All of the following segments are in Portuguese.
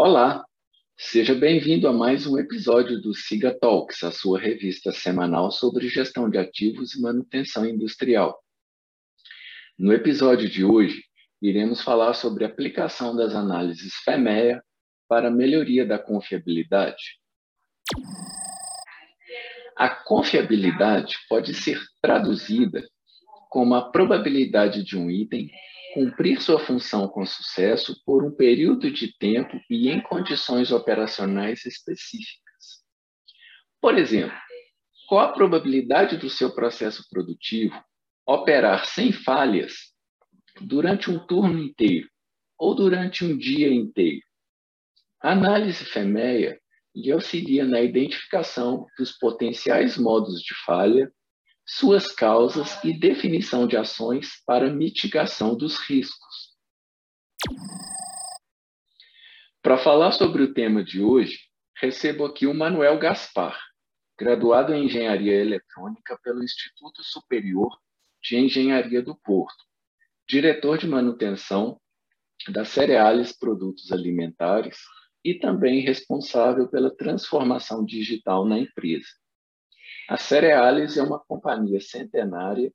Olá, seja bem-vindo a mais um episódio do Siga Talks, a sua revista semanal sobre gestão de ativos e manutenção industrial. No episódio de hoje, iremos falar sobre a aplicação das análises FEMEA para a melhoria da confiabilidade. A confiabilidade pode ser traduzida como a probabilidade de um item cumprir sua função com sucesso por um período de tempo e em condições operacionais específicas. Por exemplo, qual a probabilidade do seu processo produtivo operar sem falhas durante um turno inteiro ou durante um dia inteiro? A análise FEMEA lhe auxilia na identificação dos potenciais modos de falha suas causas e definição de ações para mitigação dos riscos. Para falar sobre o tema de hoje, recebo aqui o Manuel Gaspar, graduado em Engenharia Eletrônica pelo Instituto Superior de Engenharia do Porto, diretor de manutenção da Cereales Produtos Alimentares e também responsável pela transformação digital na empresa. A Cereales é uma companhia centenária,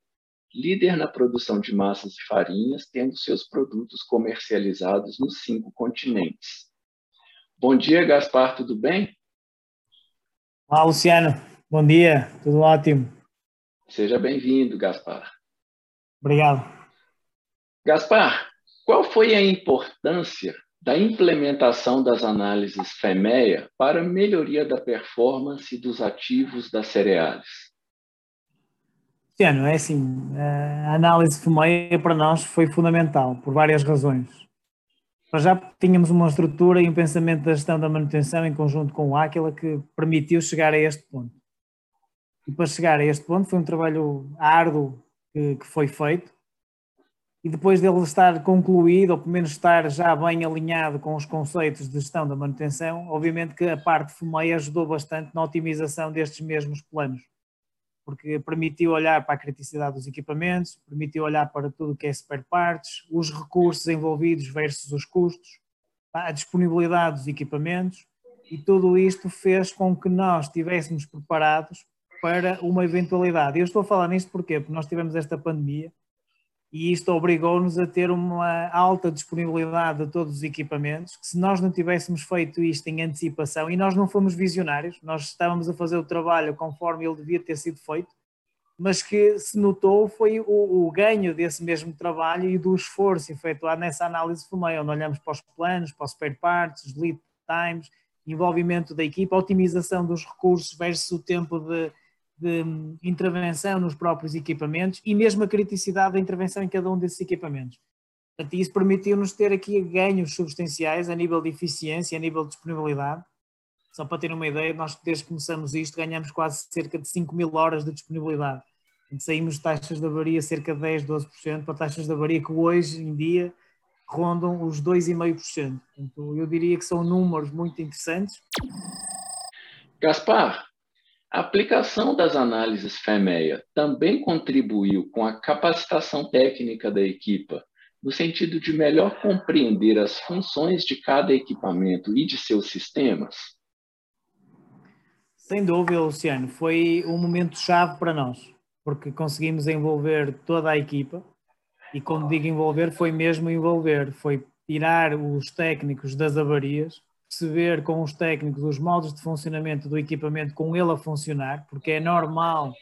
líder na produção de massas e farinhas, tendo seus produtos comercializados nos cinco continentes. Bom dia, Gaspar, tudo bem? Olá, Luciano. Bom dia, tudo ótimo. Seja bem-vindo, Gaspar. Obrigado. Gaspar, qual foi a importância da implementação das análises FEMEA para melhoria da performance dos ativos das cereais? Tiano, é assim, a análise FEMEA para nós foi fundamental, por várias razões. Nós já tínhamos uma estrutura e um pensamento da gestão da manutenção em conjunto com o Aquila que permitiu chegar a este ponto. E para chegar a este ponto foi um trabalho árduo que, que foi feito, e depois dele estar concluído, ou pelo menos estar já bem alinhado com os conceitos de gestão da manutenção, obviamente que a parte FUMEI ajudou bastante na otimização destes mesmos planos, porque permitiu olhar para a criticidade dos equipamentos, permitiu olhar para tudo o que é spare parts, os recursos envolvidos versus os custos, a disponibilidade dos equipamentos, e tudo isto fez com que nós estivéssemos preparados para uma eventualidade. Eu estou a falar nisto? Porque nós tivemos esta pandemia, e isto obrigou-nos a ter uma alta disponibilidade de todos os equipamentos, que se nós não tivéssemos feito isto em antecipação, e nós não fomos visionários, nós estávamos a fazer o trabalho conforme ele devia ter sido feito, mas que se notou foi o, o ganho desse mesmo trabalho e do esforço efetuado nessa análise FUMEI, onde olhamos para os planos, para os spare parts, lead times, envolvimento da equipa, otimização dos recursos versus o tempo de de intervenção nos próprios equipamentos e mesmo a criticidade da intervenção em cada um desses equipamentos. Portanto, isso permitiu-nos ter aqui ganhos substanciais a nível de eficiência, a nível de disponibilidade. Só para ter uma ideia, nós desde que começamos isto ganhamos quase cerca de 5 mil horas de disponibilidade. saímos de taxas de avaria cerca de 10, 12% para taxas de avaria que hoje em dia rondam os 2,5%. Portanto, eu diria que são números muito interessantes. Gaspar, a aplicação das análises FEMEA também contribuiu com a capacitação técnica da equipa, no sentido de melhor compreender as funções de cada equipamento e de seus sistemas? Sem dúvida, Luciano, foi um momento chave para nós, porque conseguimos envolver toda a equipa, e quando digo envolver, foi mesmo envolver, foi tirar os técnicos das avarias perceber com os técnicos os modos de funcionamento do equipamento com ele a funcionar, porque é normal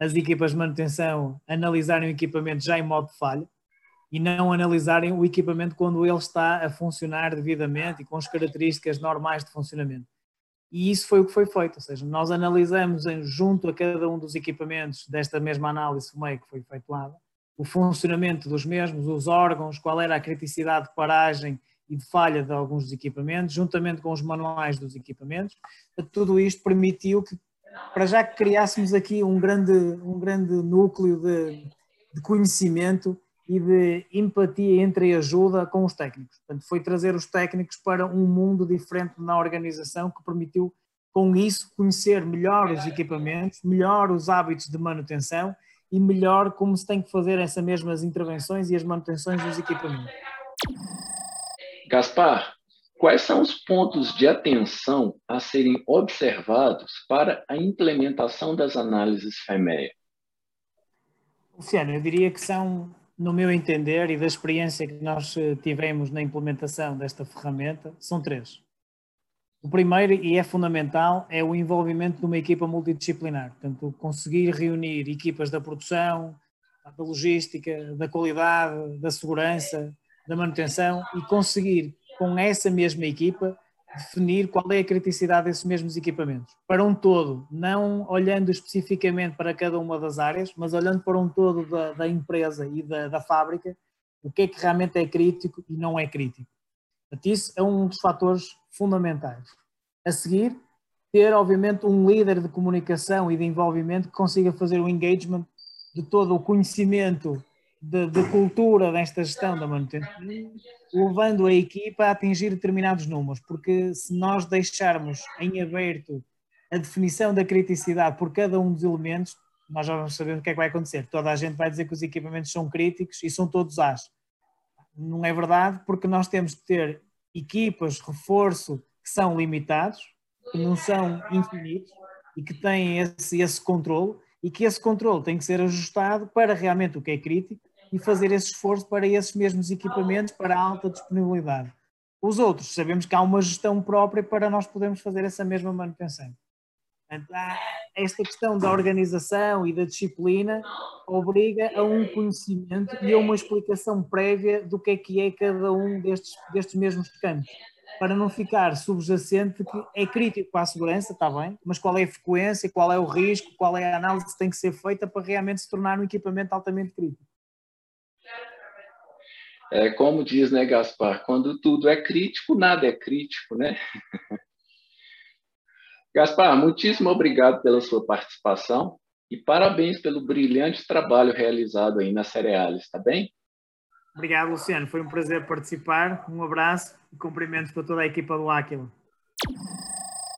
as equipas de manutenção analisarem o equipamento já em modo de falha e não analisarem o equipamento quando ele está a funcionar devidamente e com as características normais de funcionamento. E isso foi o que foi feito, ou seja, nós analisamos junto a cada um dos equipamentos desta mesma análise FUMEI que foi efetuada, o funcionamento dos mesmos, os órgãos, qual era a criticidade de paragem e de falha de alguns dos equipamentos, juntamente com os manuais dos equipamentos. Tudo isto permitiu que, para já que criássemos aqui um grande, um grande núcleo de, de conhecimento e de empatia entre ajuda com os técnicos. Portanto, foi trazer os técnicos para um mundo diferente na organização que permitiu, com isso, conhecer melhor os equipamentos, melhor os hábitos de manutenção e melhor como se tem que fazer essas mesmas intervenções e as manutenções dos equipamentos. Gaspar, quais são os pontos de atenção a serem observados para a implementação das análises FEMEA? Luciano, eu diria que são, no meu entender e da experiência que nós eh, tivemos na implementação desta ferramenta, são três. O primeiro, e é fundamental, é o envolvimento de uma equipa multidisciplinar. Portanto, conseguir reunir equipas da produção, da logística, da qualidade, da segurança, da manutenção e conseguir, com essa mesma equipa, definir qual é a criticidade desses mesmos equipamentos. Para um todo, não olhando especificamente para cada uma das áreas, mas olhando para um todo da, da empresa e da, da fábrica, o que é que realmente é crítico e não é crítico. Portanto, isso é um dos fatores fundamentais. A seguir, ter, obviamente, um líder de comunicação e de envolvimento que consiga fazer o engagement de todo o conhecimento de, de, cultura desta gestão da manutenção, levando a equipa a atingir determinados números, porque se nós deixarmos em aberto a definição da criticidade por cada um dos elementos, nós já vamos saber o que é que vai acontecer. Toda a gente vai dizer que os equipamentos são críticos e são todos as. Não é verdade, porque nós temos que ter equipas, reforço, que são limitados, que não são infinitos e que têm esse, esse controle e que esse controle tem que ser ajustado para realmente o que é crítico e fazer esse esforço para esses mesmos equipamentos para alta disponibilidade. Os outros, sabemos que há uma gestão própria para nós podermos fazer essa mesma manutenção. esta questão da organização e da disciplina obriga a um conhecimento e a uma explicação prévia do que é que é cada um destes, destes mesmos campos para não ficar subjacente que é crítico para a segurança, está bem, mas qual é a frequência, qual é o risco, qual é a análise que tem que ser feita para realmente se tornar um equipamento altamente crítico. É como diz, né, Gaspar, quando tudo é crítico, nada é crítico, né? Gaspar, muitíssimo obrigado pela sua participação e parabéns pelo brilhante trabalho realizado aí na Cereales, tá bem? Obrigado, Luciano. Foi um prazer participar. Um abraço e cumprimentos para toda a equipa do Aquila.